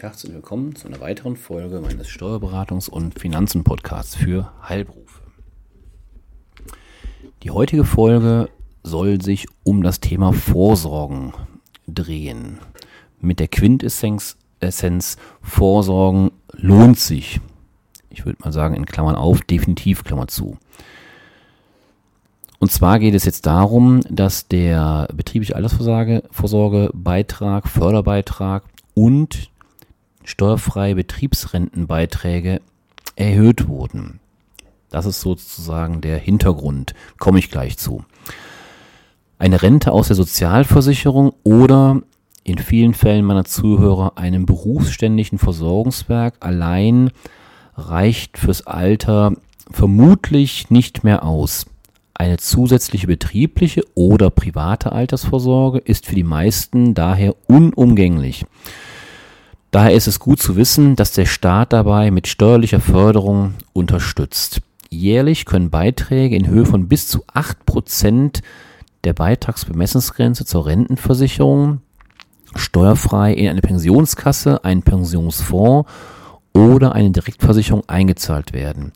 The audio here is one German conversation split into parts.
Herzlich willkommen zu einer weiteren Folge meines Steuerberatungs- und Finanzen-Podcasts für Heilberufe. Die heutige Folge soll sich um das Thema Vorsorgen drehen. Mit der Quintessenz Essenz, Vorsorgen lohnt sich. Ich würde mal sagen, in Klammern auf, definitiv Klammer zu. Und zwar geht es jetzt darum, dass der betriebliche Altersvorsorgebeitrag, Förderbeitrag und steuerfreie Betriebsrentenbeiträge erhöht wurden. Das ist sozusagen der Hintergrund, komme ich gleich zu. Eine Rente aus der Sozialversicherung oder in vielen Fällen meiner Zuhörer einem berufsständischen Versorgungswerk allein reicht fürs Alter vermutlich nicht mehr aus. Eine zusätzliche betriebliche oder private Altersvorsorge ist für die meisten daher unumgänglich. Daher ist es gut zu wissen, dass der Staat dabei mit steuerlicher Förderung unterstützt. Jährlich können Beiträge in Höhe von bis zu 8% der Beitragsbemessungsgrenze zur Rentenversicherung steuerfrei in eine Pensionskasse, einen Pensionsfonds oder eine Direktversicherung eingezahlt werden.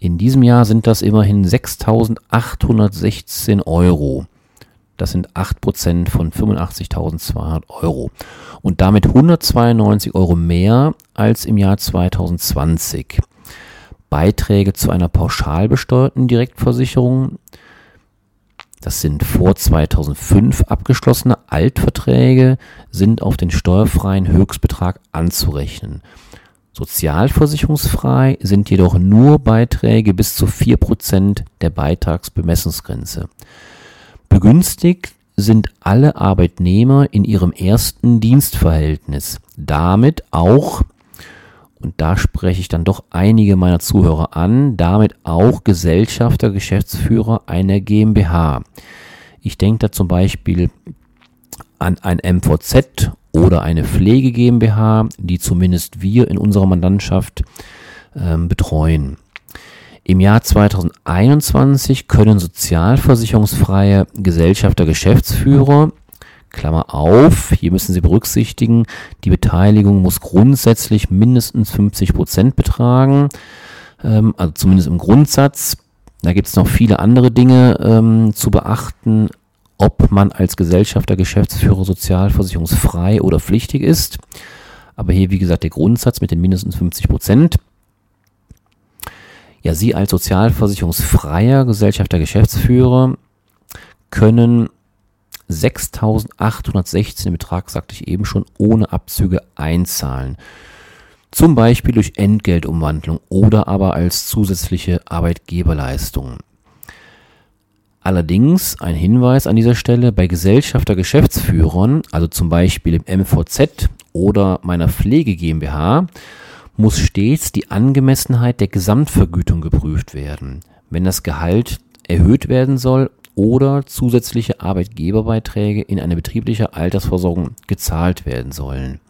In diesem Jahr sind das immerhin 6.816 Euro. Das sind 8% von 85.200 Euro. Und damit 192 Euro mehr als im Jahr 2020. Beiträge zu einer pauschal besteuerten Direktversicherung. Das sind vor 2005 abgeschlossene Altverträge, sind auf den steuerfreien Höchstbetrag anzurechnen. Sozialversicherungsfrei sind jedoch nur Beiträge bis zu 4% der Beitragsbemessungsgrenze. Begünstigt sind alle Arbeitnehmer in ihrem ersten Dienstverhältnis. Damit auch, und da spreche ich dann doch einige meiner Zuhörer an, damit auch Gesellschafter, Geschäftsführer einer GmbH. Ich denke da zum Beispiel an ein MVZ oder eine Pflege GmbH, die zumindest wir in unserer Mandantschaft ähm, betreuen. Im Jahr 2021 können sozialversicherungsfreie Gesellschafter Geschäftsführer Klammer auf, hier müssen Sie berücksichtigen, die Beteiligung muss grundsätzlich mindestens 50 Prozent betragen, ähm, also zumindest im Grundsatz. Da gibt es noch viele andere Dinge ähm, zu beachten, ob man als Gesellschafter, Geschäftsführer sozialversicherungsfrei oder pflichtig ist. Aber hier, wie gesagt, der Grundsatz mit den mindestens 50 Prozent. Ja, Sie als sozialversicherungsfreier Gesellschafter Geschäftsführer können 6.816 Betrag, sagte ich eben schon, ohne Abzüge einzahlen. Zum Beispiel durch Entgeltumwandlung oder aber als zusätzliche Arbeitgeberleistung. Allerdings ein Hinweis an dieser Stelle bei Gesellschafter Geschäftsführern, also zum Beispiel im MVZ oder meiner Pflege GmbH, muss stets die Angemessenheit der Gesamtvergütung geprüft werden. Wenn das Gehalt erhöht werden soll oder zusätzliche Arbeitgeberbeiträge in eine betriebliche Altersversorgung gezahlt werden sollen.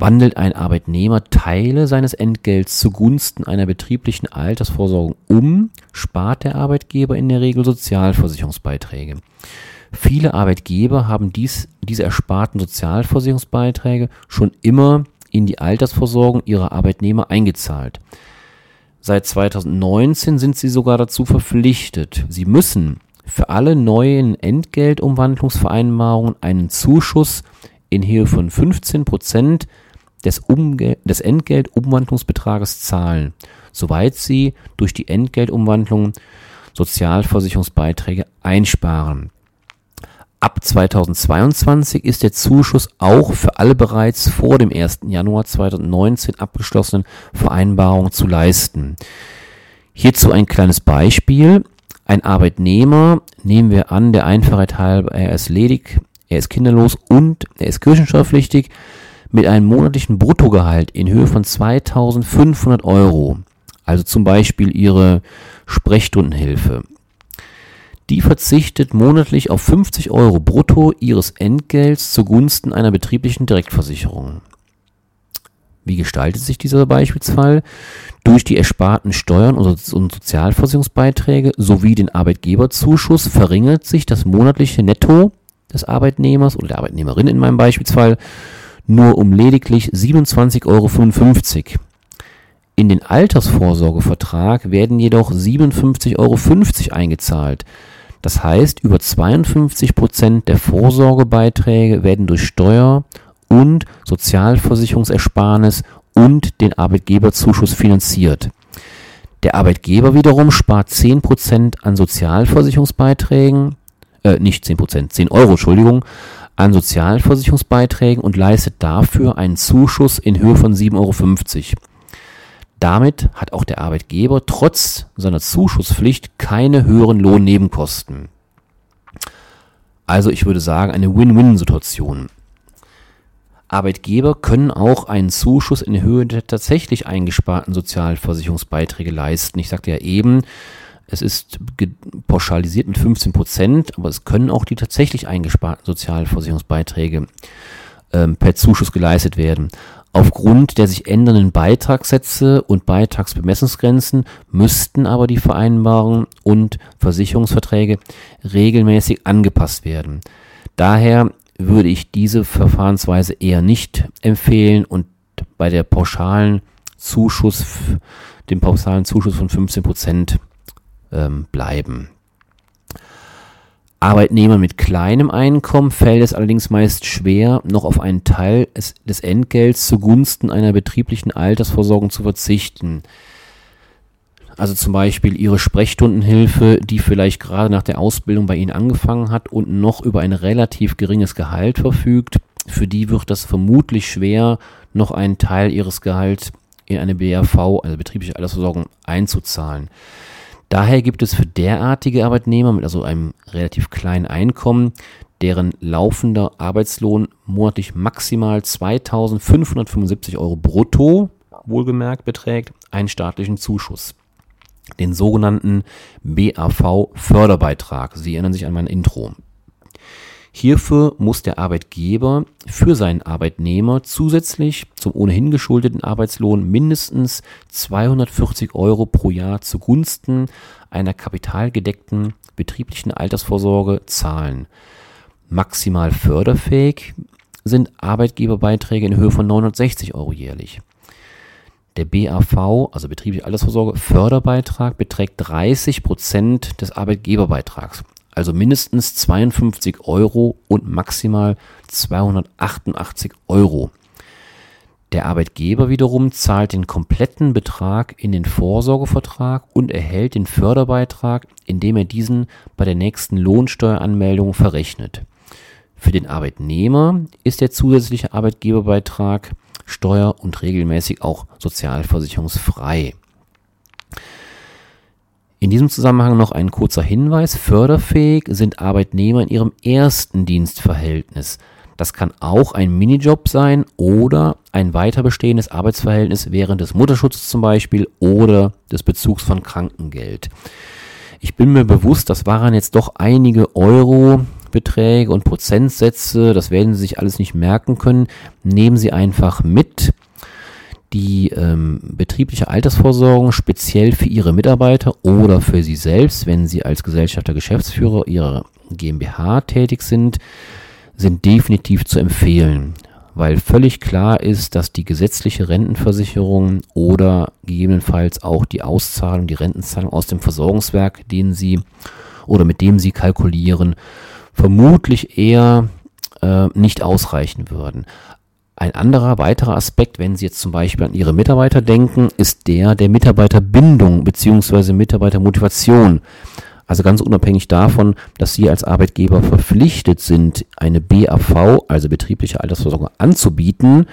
Wandelt ein Arbeitnehmer Teile seines Entgelts zugunsten einer betrieblichen Altersvorsorgung um, spart der Arbeitgeber in der Regel Sozialversicherungsbeiträge. Viele Arbeitgeber haben dies, diese ersparten Sozialversicherungsbeiträge schon immer in die Altersversorgung ihrer Arbeitnehmer eingezahlt. Seit 2019 sind sie sogar dazu verpflichtet. Sie müssen für alle neuen Entgeltumwandlungsvereinbarungen einen Zuschuss in Höhe von 15 Prozent des, des Entgeltumwandlungsbetrages zahlen, soweit sie durch die Entgeltumwandlung Sozialversicherungsbeiträge einsparen. Ab 2022 ist der Zuschuss auch für alle bereits vor dem 1. Januar 2019 abgeschlossenen Vereinbarungen zu leisten. Hierzu ein kleines Beispiel. Ein Arbeitnehmer, nehmen wir an, der Einfachheit halber, er ist ledig, er ist kinderlos und er ist kirchensteuerpflichtig, mit einem monatlichen Bruttogehalt in Höhe von 2500 Euro, also zum Beispiel Ihre Sprechstundenhilfe, die verzichtet monatlich auf 50 Euro brutto ihres Entgelts zugunsten einer betrieblichen Direktversicherung. Wie gestaltet sich dieser Beispielsfall? Durch die ersparten Steuern und Sozialversicherungsbeiträge sowie den Arbeitgeberzuschuss verringert sich das monatliche Netto des Arbeitnehmers oder der Arbeitnehmerin in meinem Beispielsfall nur um lediglich 27,55 Euro. In den Altersvorsorgevertrag werden jedoch 57,50 Euro eingezahlt. Das heißt, über 52 Prozent der Vorsorgebeiträge werden durch Steuer und Sozialversicherungsersparnis und den Arbeitgeberzuschuss finanziert. Der Arbeitgeber wiederum spart 10% an Sozialversicherungsbeiträgen, äh, nicht 10%, 10 Euro, Entschuldigung, an Sozialversicherungsbeiträgen und leistet dafür einen Zuschuss in Höhe von 7,50 Euro. Damit hat auch der Arbeitgeber trotz seiner Zuschusspflicht keine höheren Lohnnebenkosten. Also ich würde sagen, eine Win-Win-Situation. Arbeitgeber können auch einen Zuschuss in Höhe der tatsächlich eingesparten Sozialversicherungsbeiträge leisten. Ich sagte ja eben, es ist pauschalisiert mit 15 Prozent, aber es können auch die tatsächlich eingesparten Sozialversicherungsbeiträge ähm, per Zuschuss geleistet werden. Aufgrund der sich ändernden Beitragssätze und Beitragsbemessungsgrenzen müssten aber die Vereinbarungen und Versicherungsverträge regelmäßig angepasst werden. Daher würde ich diese Verfahrensweise eher nicht empfehlen und bei der pauschalen Zuschuss, dem pauschalen Zuschuss von 15 Prozent ähm, bleiben. Arbeitnehmern mit kleinem Einkommen fällt es allerdings meist schwer, noch auf einen Teil des Entgelts zugunsten einer betrieblichen Altersversorgung zu verzichten. Also zum Beispiel Ihre Sprechstundenhilfe, die vielleicht gerade nach der Ausbildung bei Ihnen angefangen hat und noch über ein relativ geringes Gehalt verfügt. Für die wird das vermutlich schwer, noch einen Teil Ihres Gehalts in eine BRV, also betriebliche Altersversorgung, einzuzahlen. Daher gibt es für derartige Arbeitnehmer mit also einem relativ kleinen Einkommen, deren laufender Arbeitslohn monatlich maximal 2575 Euro brutto, wohlgemerkt, beträgt, einen staatlichen Zuschuss. Den sogenannten BAV-Förderbeitrag. Sie erinnern sich an mein Intro. Hierfür muss der Arbeitgeber für seinen Arbeitnehmer zusätzlich zum ohnehin geschuldeten Arbeitslohn mindestens 240 Euro pro Jahr zugunsten einer kapitalgedeckten betrieblichen Altersvorsorge zahlen. Maximal förderfähig sind Arbeitgeberbeiträge in Höhe von 960 Euro jährlich. Der BAV, also betriebliche Altersvorsorge, Förderbeitrag beträgt 30 Prozent des Arbeitgeberbeitrags also mindestens 52 Euro und maximal 288 Euro. Der Arbeitgeber wiederum zahlt den kompletten Betrag in den Vorsorgevertrag und erhält den Förderbeitrag, indem er diesen bei der nächsten Lohnsteueranmeldung verrechnet. Für den Arbeitnehmer ist der zusätzliche Arbeitgeberbeitrag steuer- und regelmäßig auch sozialversicherungsfrei. In diesem Zusammenhang noch ein kurzer Hinweis. Förderfähig sind Arbeitnehmer in ihrem ersten Dienstverhältnis. Das kann auch ein Minijob sein oder ein weiter bestehendes Arbeitsverhältnis während des Mutterschutzes zum Beispiel oder des Bezugs von Krankengeld. Ich bin mir bewusst, das waren jetzt doch einige Euro Beträge und Prozentsätze, das werden Sie sich alles nicht merken können. Nehmen Sie einfach mit die ähm, betriebliche Altersvorsorgung speziell für Ihre Mitarbeiter oder für Sie selbst, wenn Sie als Gesellschafter, Geschäftsführer Ihrer GmbH tätig sind, sind definitiv zu empfehlen, weil völlig klar ist, dass die gesetzliche Rentenversicherung oder gegebenenfalls auch die Auszahlung, die Rentenzahlung aus dem Versorgungswerk, den Sie oder mit dem Sie kalkulieren, vermutlich eher äh, nicht ausreichen würden. Ein anderer weiterer Aspekt, wenn Sie jetzt zum Beispiel an Ihre Mitarbeiter denken, ist der der Mitarbeiterbindung beziehungsweise Mitarbeitermotivation. Also ganz unabhängig davon, dass Sie als Arbeitgeber verpflichtet sind, eine BAV, also betriebliche Altersvorsorge, anzubieten,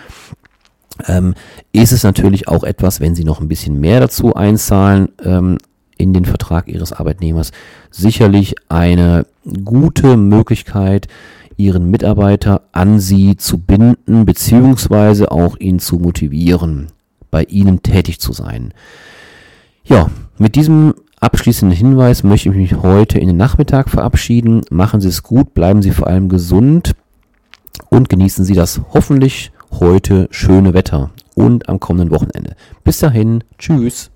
ähm, ist es natürlich auch etwas, wenn Sie noch ein bisschen mehr dazu einzahlen ähm, in den Vertrag Ihres Arbeitnehmers, sicherlich eine gute Möglichkeit, ihren Mitarbeiter an sie zu binden, beziehungsweise auch ihn zu motivieren, bei ihnen tätig zu sein. Ja, mit diesem abschließenden Hinweis möchte ich mich heute in den Nachmittag verabschieden. Machen Sie es gut, bleiben Sie vor allem gesund und genießen Sie das hoffentlich heute schöne Wetter und am kommenden Wochenende. Bis dahin, tschüss.